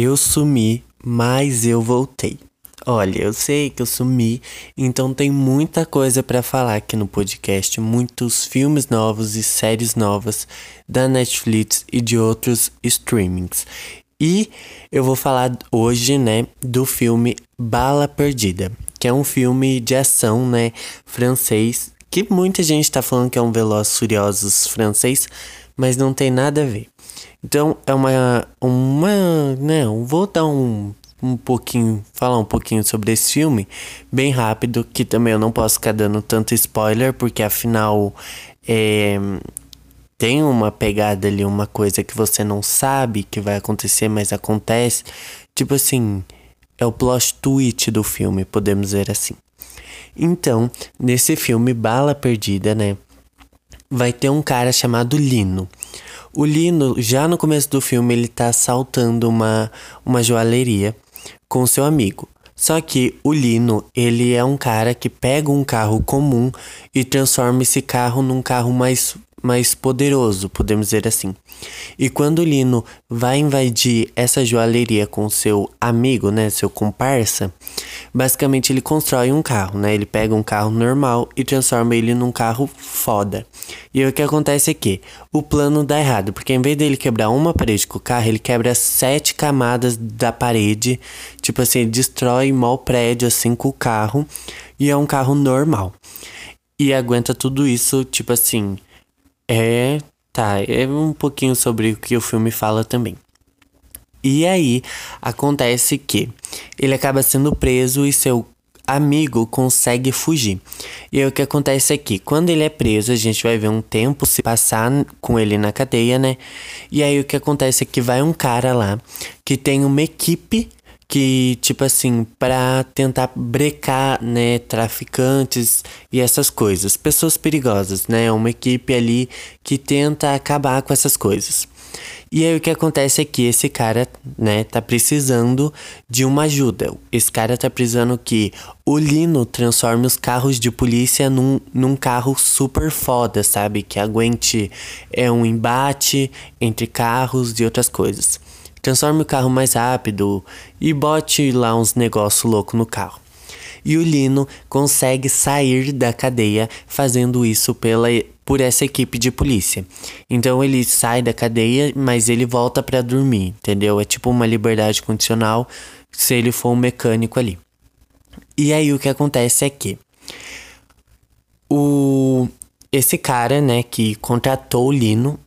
Eu sumi, mas eu voltei. Olha, eu sei que eu sumi, então tem muita coisa para falar aqui no podcast, muitos filmes novos e séries novas da Netflix e de outros streamings. E eu vou falar hoje, né, do filme Bala Perdida, que é um filme de ação, né, francês, que muita gente tá falando que é um Velozes Furiosos francês, mas não tem nada a ver. Então é uma. uma. Não, vou dar um, um pouquinho. falar um pouquinho sobre esse filme, bem rápido, que também eu não posso ficar dando tanto spoiler, porque afinal. É, tem uma pegada ali, uma coisa que você não sabe que vai acontecer, mas acontece. Tipo assim, é o plot twist do filme, podemos dizer assim. Então, nesse filme Bala Perdida, né? Vai ter um cara chamado Lino. O Lino, já no começo do filme, ele tá assaltando uma, uma joalheria com seu amigo. Só que o Lino, ele é um cara que pega um carro comum e transforma esse carro num carro mais mais poderoso, podemos dizer assim. E quando o Lino vai invadir essa joalheria com seu amigo, né, seu comparsa, basicamente ele constrói um carro, né? Ele pega um carro normal e transforma ele num carro foda. E o que acontece é que o plano dá errado, porque em vez dele quebrar uma parede com o carro, ele quebra sete camadas da parede, tipo assim, ele destrói mal prédio assim com o carro, e é um carro normal. E aguenta tudo isso, tipo assim, é, tá, é um pouquinho sobre o que o filme fala também. E aí acontece que ele acaba sendo preso e seu amigo consegue fugir. E aí o que acontece aqui, é quando ele é preso, a gente vai ver um tempo se passar com ele na cadeia, né? E aí o que acontece é que vai um cara lá que tem uma equipe que, tipo assim, para tentar brecar, né, traficantes e essas coisas, pessoas perigosas, né, uma equipe ali que tenta acabar com essas coisas. E aí o que acontece é que esse cara, né, tá precisando de uma ajuda. Esse cara tá precisando que o Lino transforme os carros de polícia num, num carro super foda, sabe? Que aguente é um embate entre carros e outras coisas transforme o carro mais rápido e bote lá uns negócios loucos no carro. E o Lino consegue sair da cadeia fazendo isso pela, por essa equipe de polícia. Então ele sai da cadeia, mas ele volta para dormir, entendeu? É tipo uma liberdade condicional se ele for um mecânico ali. E aí o que acontece é que o esse cara, né, que contratou o Lino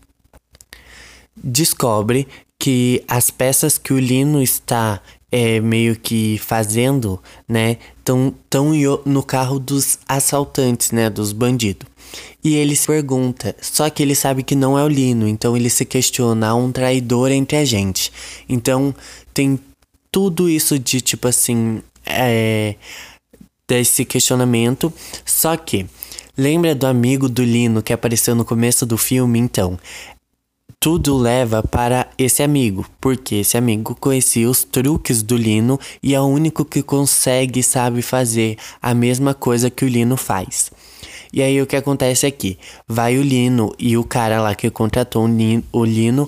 descobre que as peças que o Lino está é, meio que fazendo, né, estão tão no carro dos assaltantes, né, dos bandidos. E ele se pergunta, só que ele sabe que não é o Lino, então ele se questiona, há um traidor entre a gente. Então tem tudo isso de tipo assim, é, desse questionamento, só que Lembra do amigo do Lino que apareceu no começo do filme? Então, tudo leva para esse amigo, porque esse amigo conhecia os truques do Lino e é o único que consegue sabe fazer a mesma coisa que o Lino faz. E aí o que acontece aqui? Vai o Lino e o cara lá que contratou o Lino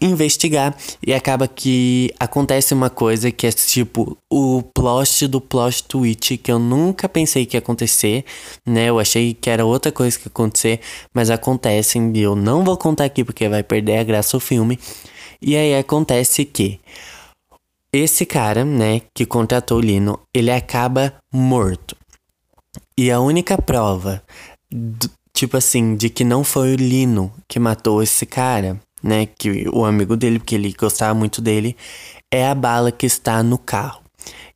investigar e acaba que acontece uma coisa que é tipo o plot do plot twist que eu nunca pensei que ia acontecer, né? Eu achei que era outra coisa que ia acontecer, mas acontece e eu não vou contar aqui porque vai perder a graça do filme. E aí acontece que esse cara, né, que contratou o Lino, ele acaba morto. E a única prova, tipo assim, de que não foi o Lino que matou esse cara né, que o amigo dele, porque ele gostava muito dele, é a bala que está no carro.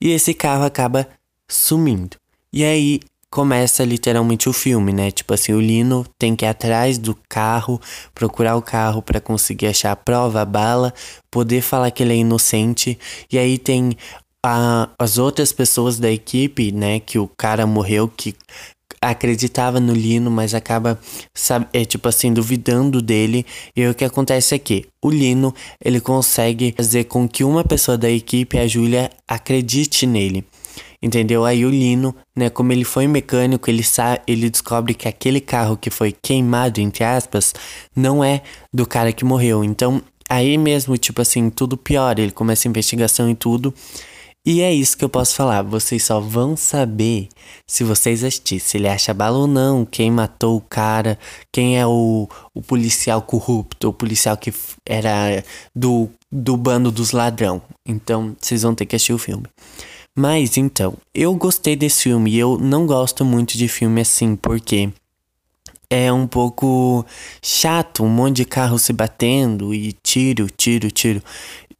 E esse carro acaba sumindo. E aí começa literalmente o filme, né? Tipo assim, o Lino tem que ir atrás do carro, procurar o carro para conseguir achar a prova, a bala, poder falar que ele é inocente. E aí tem a, as outras pessoas da equipe, né? Que o cara morreu, que acreditava no Lino, mas acaba, sabe, é, tipo assim, duvidando dele. E o que acontece é que o Lino, ele consegue fazer com que uma pessoa da equipe, a Júlia, acredite nele. Entendeu? Aí o Lino, né, como ele foi mecânico, ele sabe, ele descobre que aquele carro que foi queimado entre aspas não é do cara que morreu. Então, Aí mesmo, tipo assim, tudo pior. Ele começa a investigação e tudo. E é isso que eu posso falar. Vocês só vão saber se vocês assistirem. Se ele acha bala ou não, quem matou o cara, quem é o, o policial corrupto, o policial que era do, do bando dos ladrão. Então, vocês vão ter que assistir o filme. Mas então, eu gostei desse filme e eu não gosto muito de filme assim, porque é um pouco chato, um monte de carro se batendo e tiro, tiro, tiro.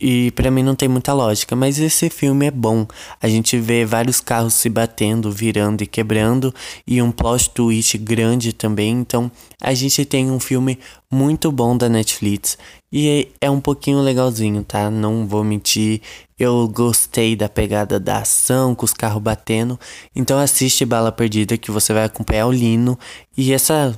E para mim não tem muita lógica, mas esse filme é bom. A gente vê vários carros se batendo, virando e quebrando e um plot twist grande também. Então, a gente tem um filme muito bom da Netflix e é um pouquinho legalzinho, tá? Não vou mentir. Eu gostei da pegada da ação, com os carros batendo. Então assiste Bala Perdida que você vai acompanhar o Lino e essa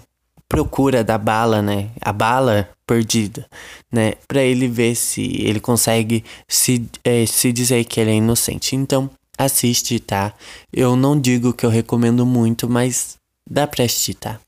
procura da bala, né? A bala perdida, né? Para ele ver se ele consegue se, é, se dizer que ele é inocente. Então, assiste, tá? Eu não digo que eu recomendo muito, mas dá pra assistir, tá?